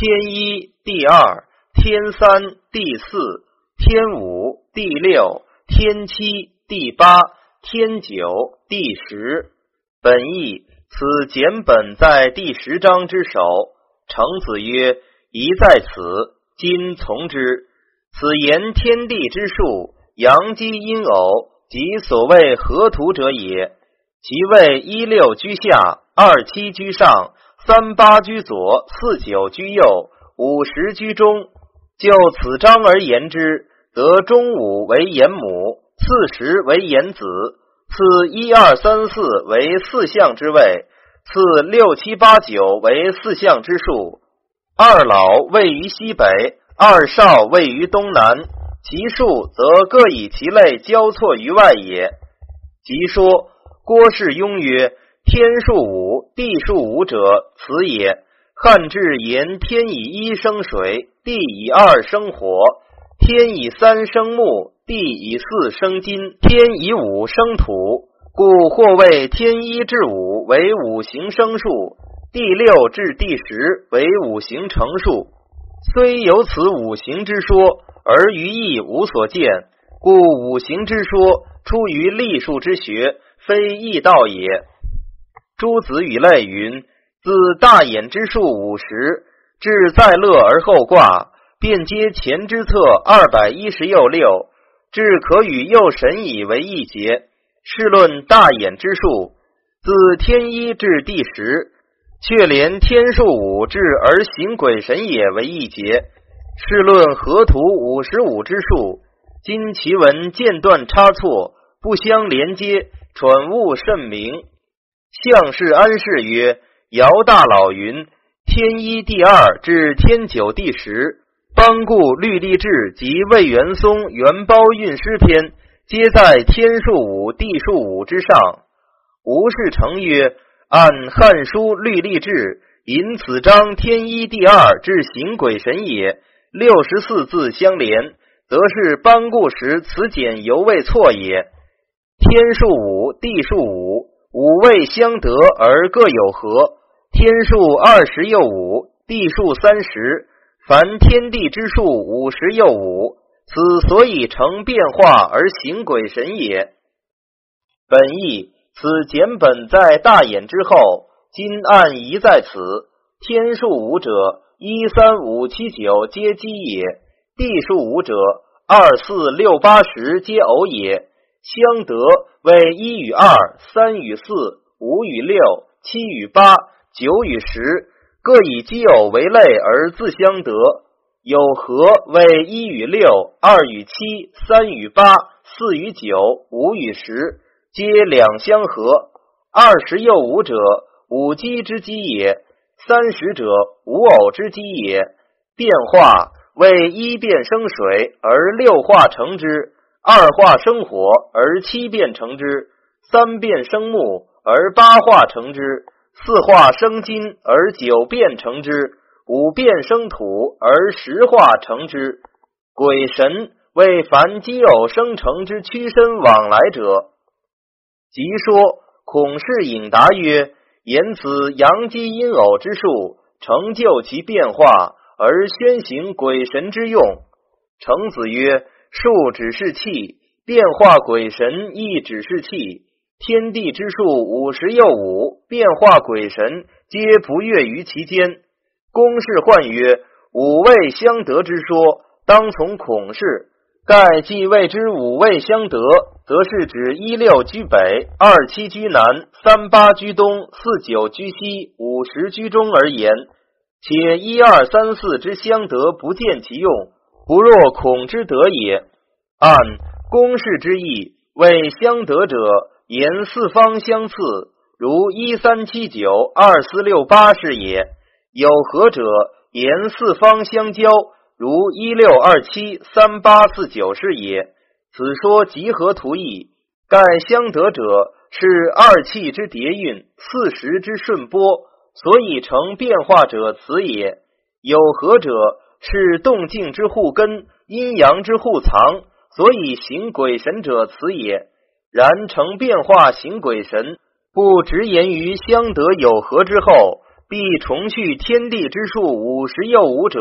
天一、第二、天三、第四、天五、第六、天七、第八、天九、第十。本意此简本在第十章之首。程子曰：“宜在此，今从之。此言天地之数，阳基阴偶，即所谓河图者也。其谓一六居下，二七居上。”三八居左，四九居右，五十居中。就此章而言之，则中五为言母，四十为言子，次一二三四为四象之位，次六七八九为四象之数。二老位于西北，二少位于东南，其数则各以其类交错于外也。即说郭氏庸曰。天数五，地数五者，此也。汉志言：天以一生水，地以二生火，天以三生木，地以四生金，天以五生土。故或谓天一至五为五行生数，第六至第十为五行成数。虽有此五行之说，而于意无所见。故五行之说出于历数之学，非易道也。诸子与类云：自大衍之数五十，至在乐而后卦，便接前之策二百一十又六，至可与右神以为一节。试论大衍之数，自天一至第十，却连天数五至而行鬼神也为一节。试论河图五十五之数，今其文间断差错，不相连接，蠢物甚明。相氏安氏曰：“尧大老云，天一第二至天九第十，邦固律历志及魏元松元包运诗篇，皆在天数五、地数五之上。”吴世成曰：“按汉书律历志，引此章天一第二至行鬼神也，六十四字相连，则是邦固时此简犹未错也。天数五、地数五。”五位相得而各有合，天数二十又五，地数三十，凡天地之数五十又五，此所以成变化而行鬼神也。本意此简本在大衍之后，今案疑在此。天数五者，一三五七九皆奇也；地数五者，二四六八十皆偶也。相得为一与二、三与四、五与六、七与八、九与十，各以奇偶为类而自相得。有和为一与六、二与七、三与八、四与九、五与十，皆两相合。二十又五者，五奇之奇也；三十者，五偶之奇也。变化为一变生水而六化成之。二化生火而七变成之，三变生木而八化成之，四化生金而九变成之，五变生土而十化成之。鬼神为凡奇偶生成之屈身往来者。即说孔氏引答曰：言此阳基阴偶之术，成就其变化而宣行鬼神之用。程子曰。数只是气，变化鬼神亦只是气。天地之数五十又五，变化鬼神皆不越于其间。公氏唤曰：“五位相得之说，当从孔氏。盖既谓之五位相得，则是指一六居北，二七居南，三八居东，四九居西，五十居中而言。且一二三四之相得，不见其用。”不若孔之德也。按公式之意，为相得者，言四方相次，如一三七九二四六八是也；有合者，言四方相交，如一六二七三八四九是也。此说集合图意，盖相得者是二气之叠运，四时之顺波，所以成变化者，此也。有合者。是动静之互根，阴阳之互藏，所以行鬼神者此也。然成变化行鬼神，不直言于相得有合之后，必重续天地之数五十又五者，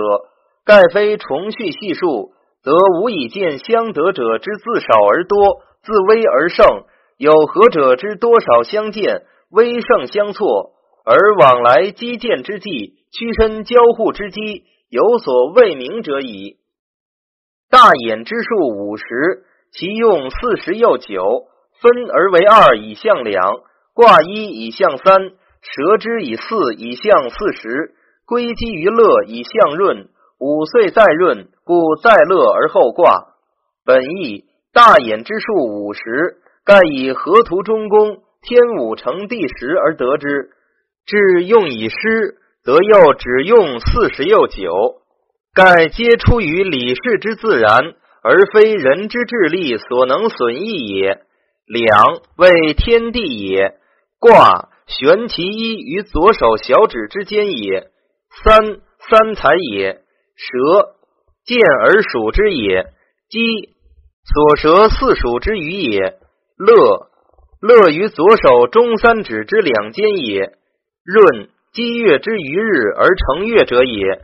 盖非重续系数，则无以见相得者之自少而多，自微而盛；有合者之多少相见，微胜相错，而往来击剑之际，屈身交互之机，有所未明者矣。大眼之数五十，其用四十又九，分而为二以象两，卦一以象三。蛇之以四以象四十，归基于乐以象闰，五岁再闰，故再乐而后卦。本意大衍之数五十，盖以河图中宫天武成第十而得之。至用以诗，则又只用四十又九，盖皆出于理事之自然，而非人之智力所能损益也。两为天地也，卦。悬其一于左手小指之间也。三三才也。蛇见而属之也。鸡所蛇四属之余也。乐乐于左手中三指之两间也。润积月之余日而成月者也。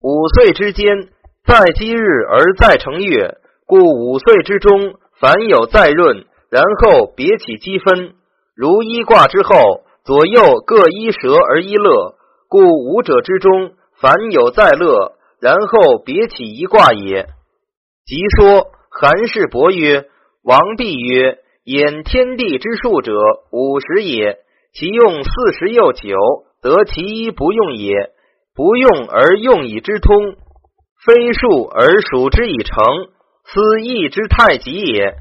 五岁之间，在积日而再成月，故五岁之中凡有再闰，然后别起积分。如一卦之后。左右各一蛇而一乐，故五者之中，凡有在乐，然后别起一卦也。即说韩氏伯曰：“王弼曰：‘演天地之数者，五十也。其用四十又九，得其一不用也。不用而用以之通，非数而数之以成，斯义之太极也。’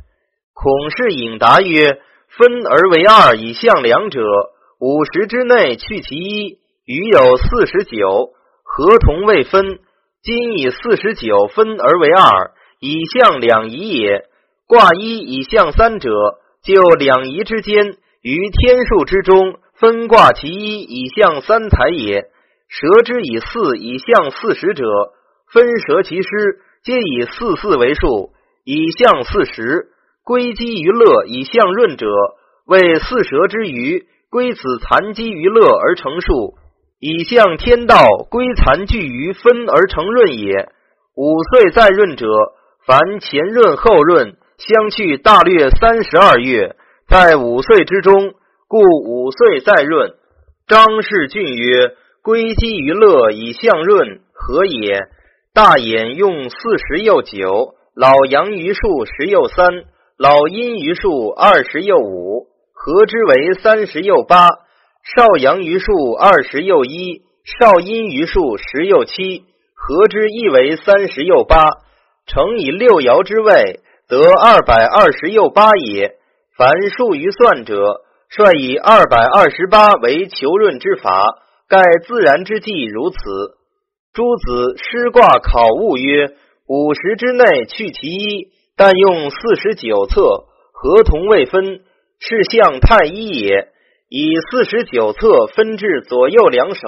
孔氏引答曰：‘分而为二以象两者。’”五十之内去其一，余有四十九，合同未分。今以四十九分而为二，以象两仪也。卦一以象三者，就两仪之间，于天数之中分卦其一以象三才也。蛇之以四以象四十者，分蛇其师，皆以四四为数，以象四十。归基于乐以象润者，为四蛇之余。归子残积于乐而成数，以象天道归残聚于分而成润也。五岁再润者，凡前润后润，相去大略三十二月，在五岁之中，故五岁再润。张氏俊曰：“归基于乐以象润，何也？”大衍用四十又九，老阳于数十又三，老阴于数二十又五。合之为三十又八，少阳余数二十又一，少阴余数十又七，合之亦为三十又八。乘以六爻之位，得二百二十又八也。凡数于算者，率以二百二十八为求润之法，盖自然之计如此。诸子师卦考物曰：五十之内去其一，但用四十九策，合同未分。是象太一也，以四十九策分至左右两手，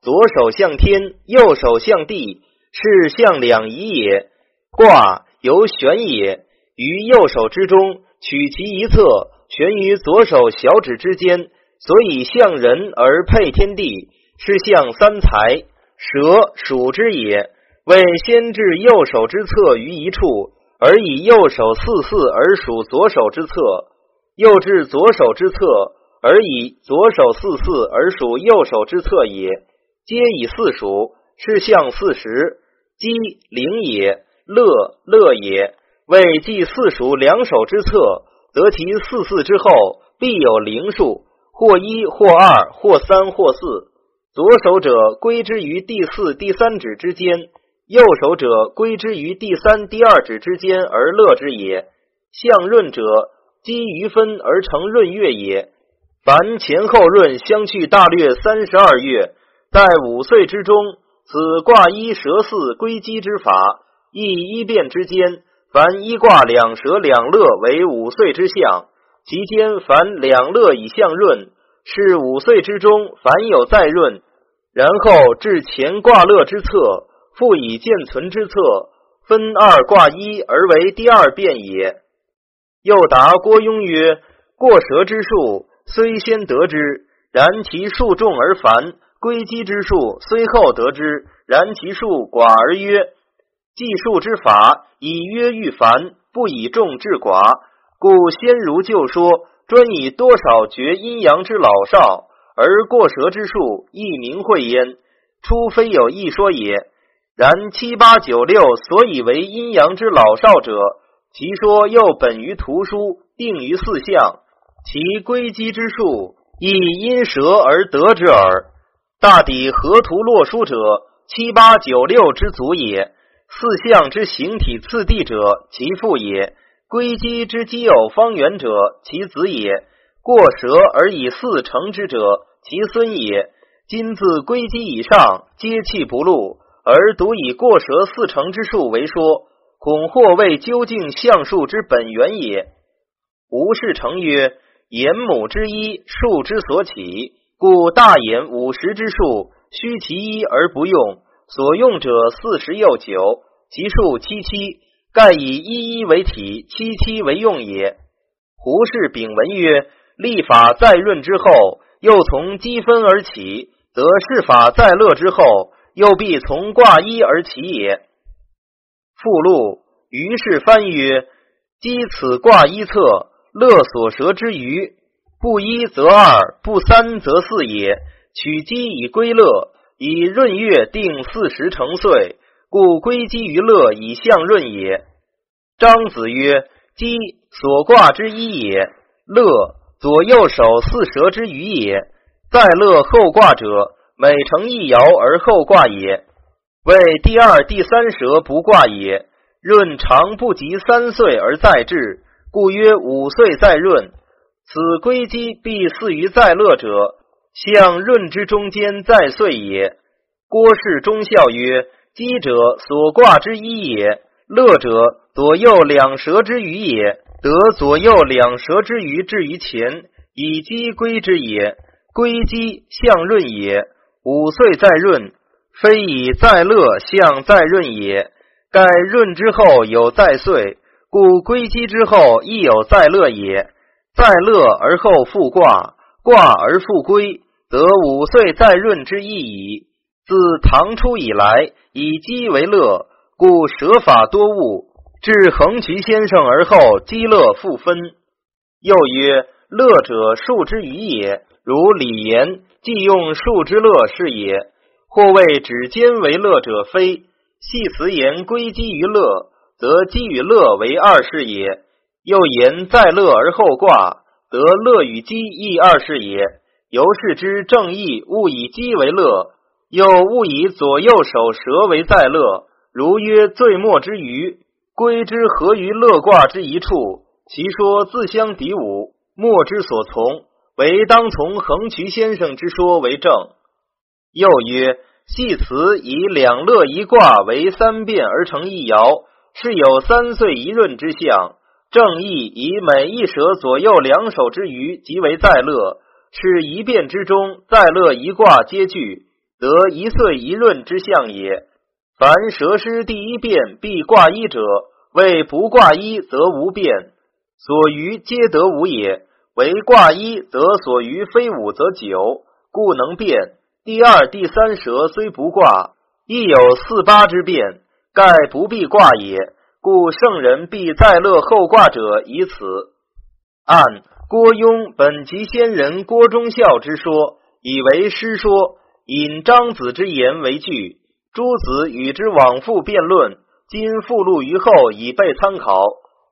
左手向天，右手向地，是象两仪也。卦由玄也，于右手之中取其一侧，悬于左手小指之间，所以象人而配天地，是象三才。蛇属之也，为先至右手之侧于一处，而以右手四四而属左手之侧。又至左手之侧，而以左手四四而属右手之侧也，皆以四属，是象四十。鸡灵也，乐乐也。为记四属两手之侧，得其四四之后，必有灵数，或一或二或三或四。左手者归之于第四、第三指之间，右手者归之于第三、第二指之间而乐之也。象润者。积余分而成闰月也。凡前后闰相去大略三十二月，在五岁之中，此卦一蛇四归基之法，亦一变之间。凡一卦两蛇两乐为五岁之象，其间凡两乐以象闰，是五岁之中凡有再闰，然后至前卦乐之侧，复以见存之侧，分二卦一而为第二变也。又答郭雍曰：“过蛇之术，虽先得之，然其数重而繁，归基之术虽后得之，然其数寡而约。计数之法以约御繁，不以众治寡。故先儒就说，专以多少决阴阳之老少，而过舌之术亦明会焉。初非有一说也。然七八九六所以为阴阳之老少者，其说又本于图书，定于四象，其归基之术亦因舌而得之耳。大抵河图洛书者，七八九六之祖也。四象之形体次第者，其父也；归基之奇偶方圆者，其子也；过蛇而以四成之者，其孙也。今自归基以上，皆气不露，而独以过蛇四成之数为说，恐或谓究竟象数之本源也。吴氏成曰：言母之一，数之所起，故大言五十之数，虚其一而不用。所用者四十又九，其数七七，盖以一一为体，七七为用也。胡氏丙文曰：立法在润之后，又从积分而起，则事法在乐之后，又必从卦一而起也。附录于是翻曰：积此卦一策，乐所舌之余，不一则二，不三则四也。取积以归乐。以闰月定四十成岁，故归基于乐以象闰也。张子曰：基所卦之一也，乐左右手四蛇之余也。在乐后卦者，每成一爻而后卦也。为第二、第三蛇不卦也。闰长不及三岁而在至，故曰五岁在闰。此归基必似于在乐者。象闰之中间在岁也。郭氏忠孝曰：基者所卦之一也。乐者左右两舌之余也。得左右两舌之余至于前，以基归之也。归基象闰也。五岁在闰，非以在乐象在闰也。盖闰之后有在岁，故归基之后亦有在乐也。在乐而后复卦，卦而复归。得五岁在闰之意矣。自唐初以来，以积为乐，故舍法多物。至横渠先生而后积乐复分。又曰：乐者数之余也。如李言，既用数之乐是也。或谓指尖为乐者非。系辞言归积于乐，则积与乐为二是也。又言在乐而后卦，得乐与积亦二是也。由是之正义，勿以积为乐，又勿以左右手舌为在乐。如曰醉末之余，归之合于乐卦之一处，其说自相敌伍，莫之所从，唯当从横渠先生之说为正。又曰系辞以两乐一卦为三变而成一爻，是有三岁一闰之象。正义以每一舌左右两手之余，即为在乐。是一变之中，在乐一卦皆具，得一岁一闰之象也。凡蛇师第一变必卦一者，谓不卦一则无变，所余皆得五也。为卦一则所余非五则九，故能变。第二、第三蛇虽不卦，亦有四八之变，盖不必卦也。故圣人必在乐后卦者以此。按。郭雍本集先人郭忠孝之说，以为师说，引张子之言为据。诸子与之往复辩论，今附录于后，以备参考。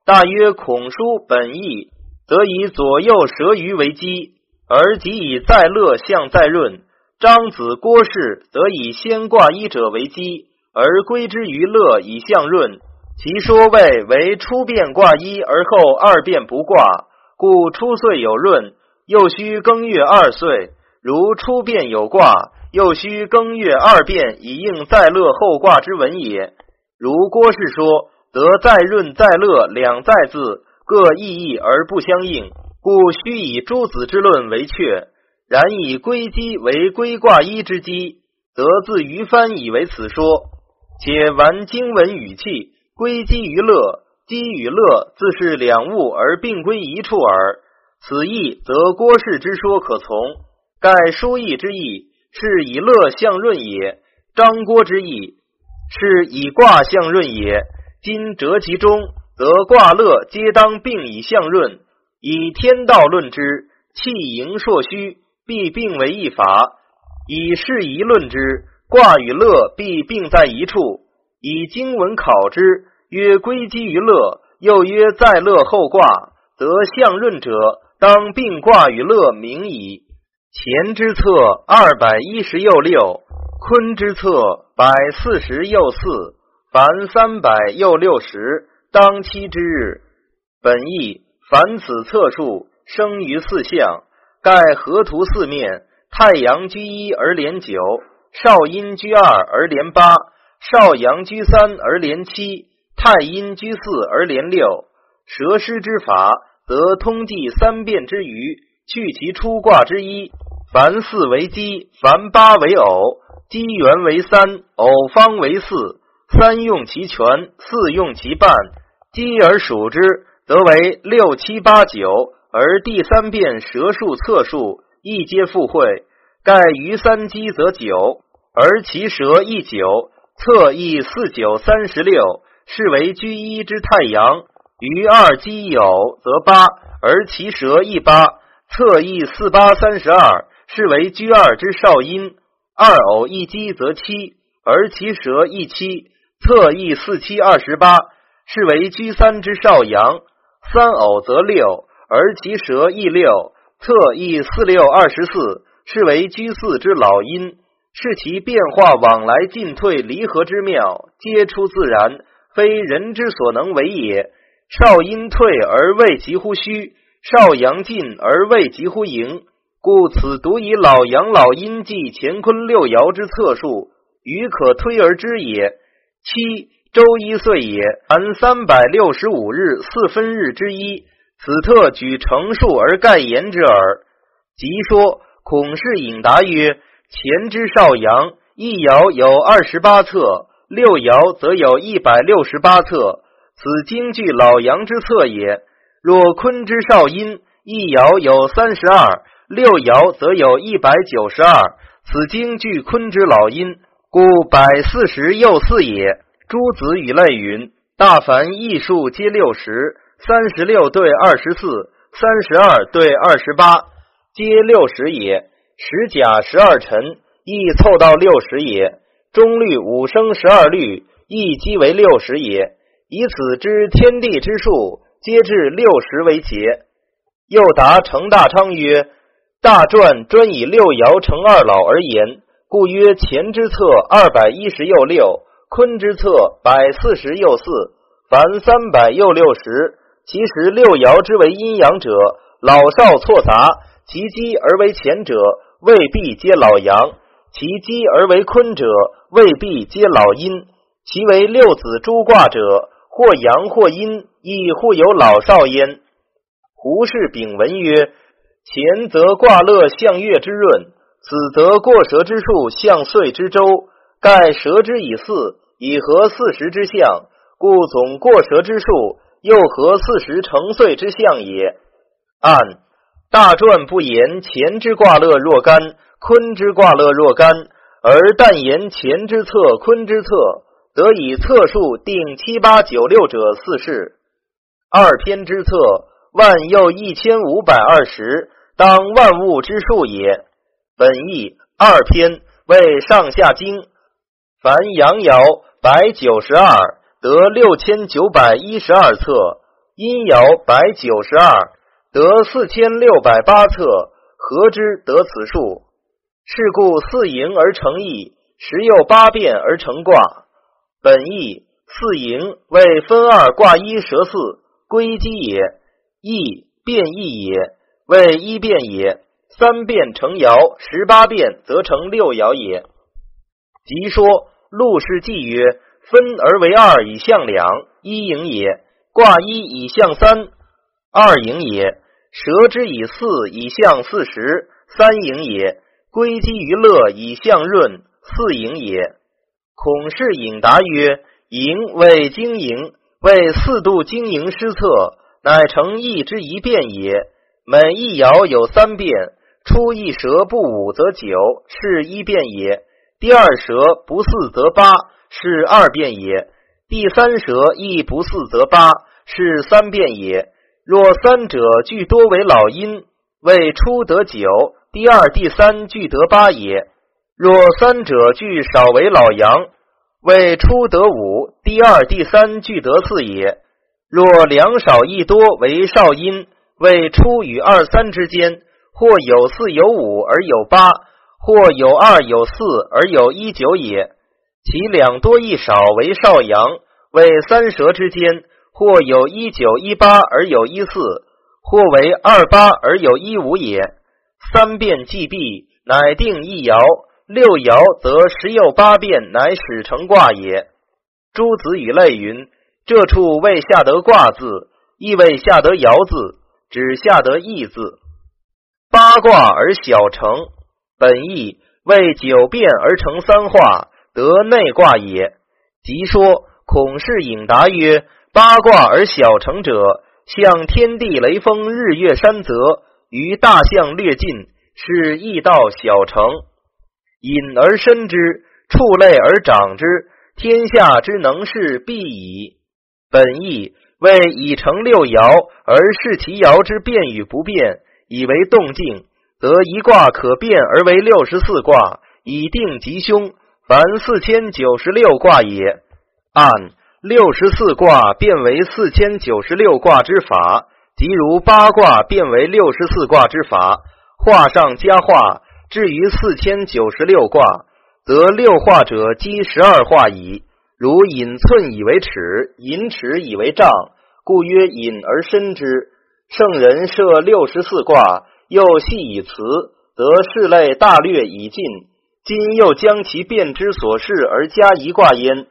大约孔书本意，则以左右舌余为基，而即以在乐象在润。张子郭氏则以先卦一者为基，而归之于乐以象润。其说谓为初变卦一，而后二变不卦。故初岁有闰，又需更月二岁；如初变有卦，又需更月二变，以应在乐后卦之文也。如郭氏说，得在闰在乐两在字，各异义而不相应，故须以诸子之论为确。然以归基为归卦一之基，得自于翻以为此说。且玩经文语气，归基于乐。积与乐自是两物而并归一处耳，此意则郭氏之说可从。盖书意之意，是以乐相润也。张郭之意是以卦相润也。今折其中，则卦乐皆当并以相润。以天道论之，气盈硕虚，必并为一法；以事宜论之，卦与乐必并在一处。以经文考之，曰归基于乐，又曰在乐后卦，则相润者当并卦与乐名矣。乾之策二百一十又六。坤之策百四十又四，凡三百又六十，当期之日。本意凡此测数生于四象，盖河图四面，太阳居一而连九，少阴居二而连八，少阳居三而连七，太阴居四而连六。蛇师之法，则通计三变之余，去其出卦之一。凡四为基，凡八为偶。奇元为三，偶方为四，三用其全，四用其半，积而数之，则为六七八九。而第三变蛇数测数，亦皆复会。盖余三积则九，而其蛇亦九，测亦四九三十六，是为居一之太阳。余二积酉则八，而其蛇一八，测亦四八三十二，是为居二之少阴。二偶一积则七，而其蛇一七，侧翼四七二十八，是为居三之少阳。三偶则六，而其蛇一六，侧翼四六二十四，是为居四之老阴。是其变化往来进退离合之妙，皆出自然，非人之所能为也。少阴退而未及乎虚，少阳进而未及乎盈。故此独以老阳老阴记乾坤六爻之测数，余可推而知也。七周一岁也，含三百六十五日四分日之一，此特举成数而盖言之耳。即说孔氏引答曰：乾之少阳，一爻有二十八策，六爻则有一百六十八策，此经据老阳之策也。若坤之少阴，一爻有三十二。六爻则有一百九十二，此经据坤之老阴，故百四十又四也。诸子与类云：大凡艺数皆六十，三十六对二十四，三十二对二十八，皆六十也。十甲十二辰，亦凑到六十也。中律五生十二律，亦积为六十也。以此知天地之数，皆至六十为节。又答程大昌曰。大传专以六爻成二老而言，故曰乾之策二百一十又六，坤之策百四十又四，凡三百又六十。其实六爻之为阴阳者，老少错杂；其积而为乾者，未必皆老阳；其积而为坤者，未必皆老阴。其为六子诸卦者，或阳或阴，亦互有老少焉。胡氏丙文曰。前则卦乐象月之润，此则过蛇之数象岁之周。盖蛇之以四，以合四时之象，故总过蛇之数又合四时成岁之象也。按大传不言前之卦乐若干，坤之卦乐若干，而但言前之策，坤之策，得以测数定七八九六者四事。二篇之策，万又一千五百二十。当万物之数也。本意二篇为上下经。凡阳爻百九十二，得六千九百一十二册；阴爻百九十二，得四千六百八册。合之得此数。是故四盈而成义，十又八变而成卦。本义四盈为分二卦一蛇四归基也，义变异也。为一变也，三变成爻，十八变则成六爻也。即说陆氏纪曰：分而为二以象两，一盈也；卦一以象三，二盈也；蛇之以四以象四十，三盈也；归基于乐以象润，四盈也。孔氏引答曰：盈为经营，为四度经营失策，乃成义之一变也。每一爻有三变，初一蛇不五则九，是一变也；第二蛇不四则八，是二变也；第三蛇亦不四则八，是三变也。若三者俱多为老阴，为初得九，第二、第三俱得八也；若三者俱少为老阳，为初得五，第二、第三俱得四也；若两少一多为少阴，为初与二三之间。或有四有五而有八，或有二有四而有一九也。其两多一少为少阳，为三蛇之间；或有一九一八而有一四，或为二八而有一五也。三变既毕，乃定一爻。六爻则十有八变，乃始成卦也。诸子语类云：这处未下得卦字，亦未下得爻字，只下得义字。八卦而小成，本意为九变而成三化，得内卦也。即说孔氏引答曰：八卦而小成者，像天地雷风日月山泽，于大象略近，是易道小成。隐而深之，畜类而长之，天下之能事必矣。本意为已成六爻，而视其爻之变与不变。以为动静，则一卦可变而为六十四卦，以定吉凶。凡四千九十六卦也。按六十四卦变为四千九十六卦之法，即如八卦变为六十四卦之法，画上加画，至于四千九十六卦，则六画者积十二画矣。如引寸以为尺，引尺以为丈，故曰引而深之。圣人设六十四卦，又系以辞，则事类大略已尽。今又将其变之所示而加一卦焉，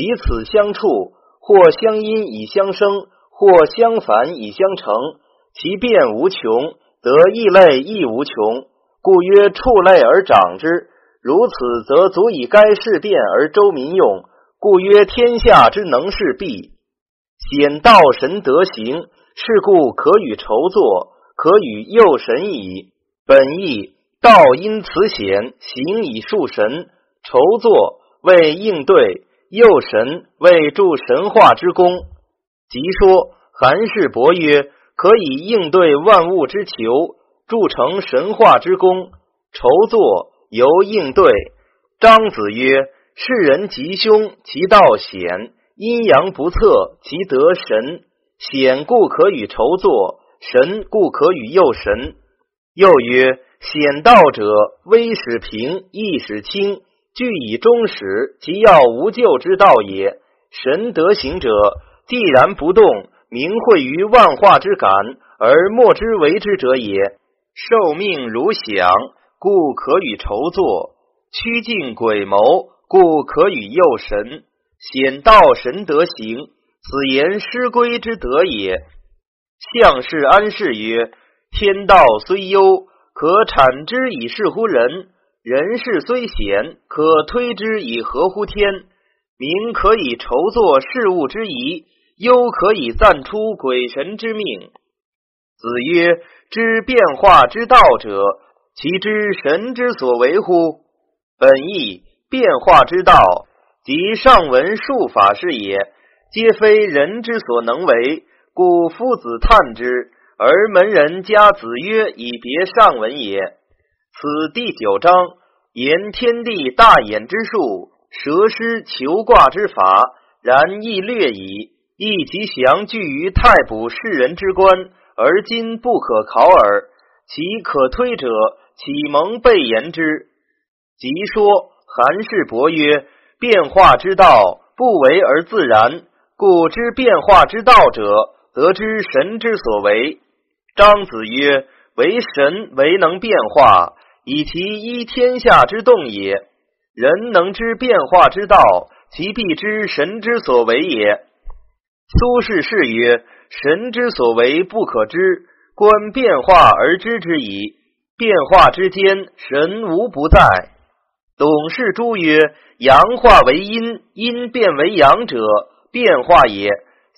彼此相处，或相因以相生，或相反以相成，其变无穷，则异类亦无穷，故曰畜类而长之。如此，则足以该事变而周民用，故曰天下之能事必显道神德行。是故可与筹作，可与诱神矣。本意道因此显，行以树神。筹作为应对，右神为助神化之功。即说韩氏伯曰：可以应对万物之求，铸成神化之功。筹作由应对。张子曰：世人吉凶，其道险；阴阳不测，其得神。险故可与筹作，神故可与诱神。又曰：险道者，微使平，易使轻，具以终始，即要无救之道也。神德行者，既然不动，明会于万化之感，而莫之为之者也。受命如响，故可与筹作；趋近鬼谋，故可与诱神。显道神德行。此言师归之德也。相氏安氏曰：天道虽幽，可产之以事乎人；人事虽险，可推之以合乎天。民可以筹作事物之宜，忧可以暂出鬼神之命。子曰：知变化之道者，其知神之所为乎？本意变化之道，即上文术法是也。皆非人之所能为，故夫子叹之，而门人加子曰以别上文也。此第九章言天地大衍之术，蛇师求卦之法，然亦略矣。亦其详具于太卜世人之官，而今不可考耳。其可推者，启蒙备言之。即说韩氏伯曰：变化之道，不为而自然。故知变化之道者，得知神之所为。张子曰：“为神为能变化，以其依天下之动也。人能知变化之道，其必知神之所为也。”苏轼是曰：“神之所为不可知，观变化而知之矣。变化之间，神无不在。”董氏诸曰：“阳化为阴，阴变为阳者。”变化也，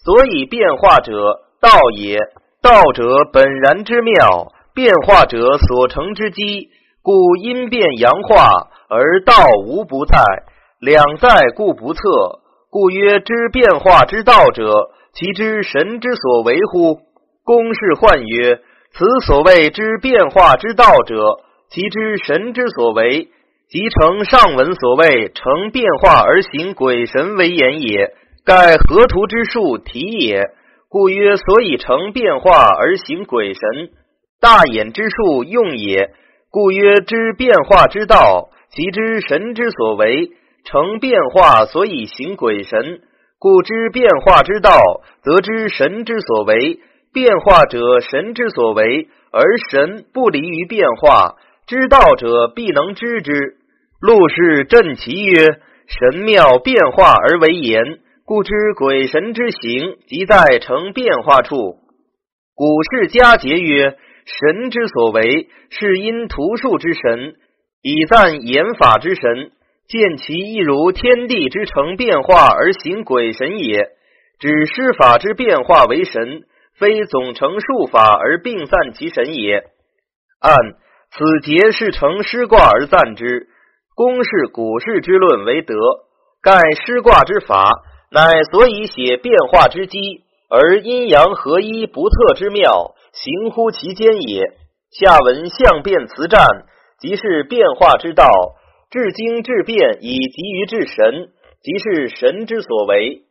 所以变化者道也。道者本然之妙，变化者所成之机，故阴变阳化而道无不在，两在故不测。故曰：知变化之道者，其知神之所为乎？公氏唤曰：此所谓知变化之道者，其知神之所为，即成上文所谓成变化而行鬼神为言也。盖河图之术体也。故曰：所以成变化而行鬼神，大眼之术用也。故曰：知变化之道，其知神之所为。成变化，所以行鬼神，故知变化之道，则知神之所为。变化者，神之所为，而神不离于变化。知道者，必能知之。陆氏振其曰：神妙变化而为言，故知鬼神之行，即在成变化处。古氏家节曰：神之所为，是因图数之神，以赞言法之神。见其亦如天地之成变化而行鬼神也，指施法之变化为神，非总成数法而并散其神也。按此节是成师卦而赞之。公是古氏之论为德，盖师卦之法，乃所以写变化之机，而阴阳合一不测之妙，行乎其间也。下文相变辞战，即是变化之道。至精至变，以及于至神，即是神之所为。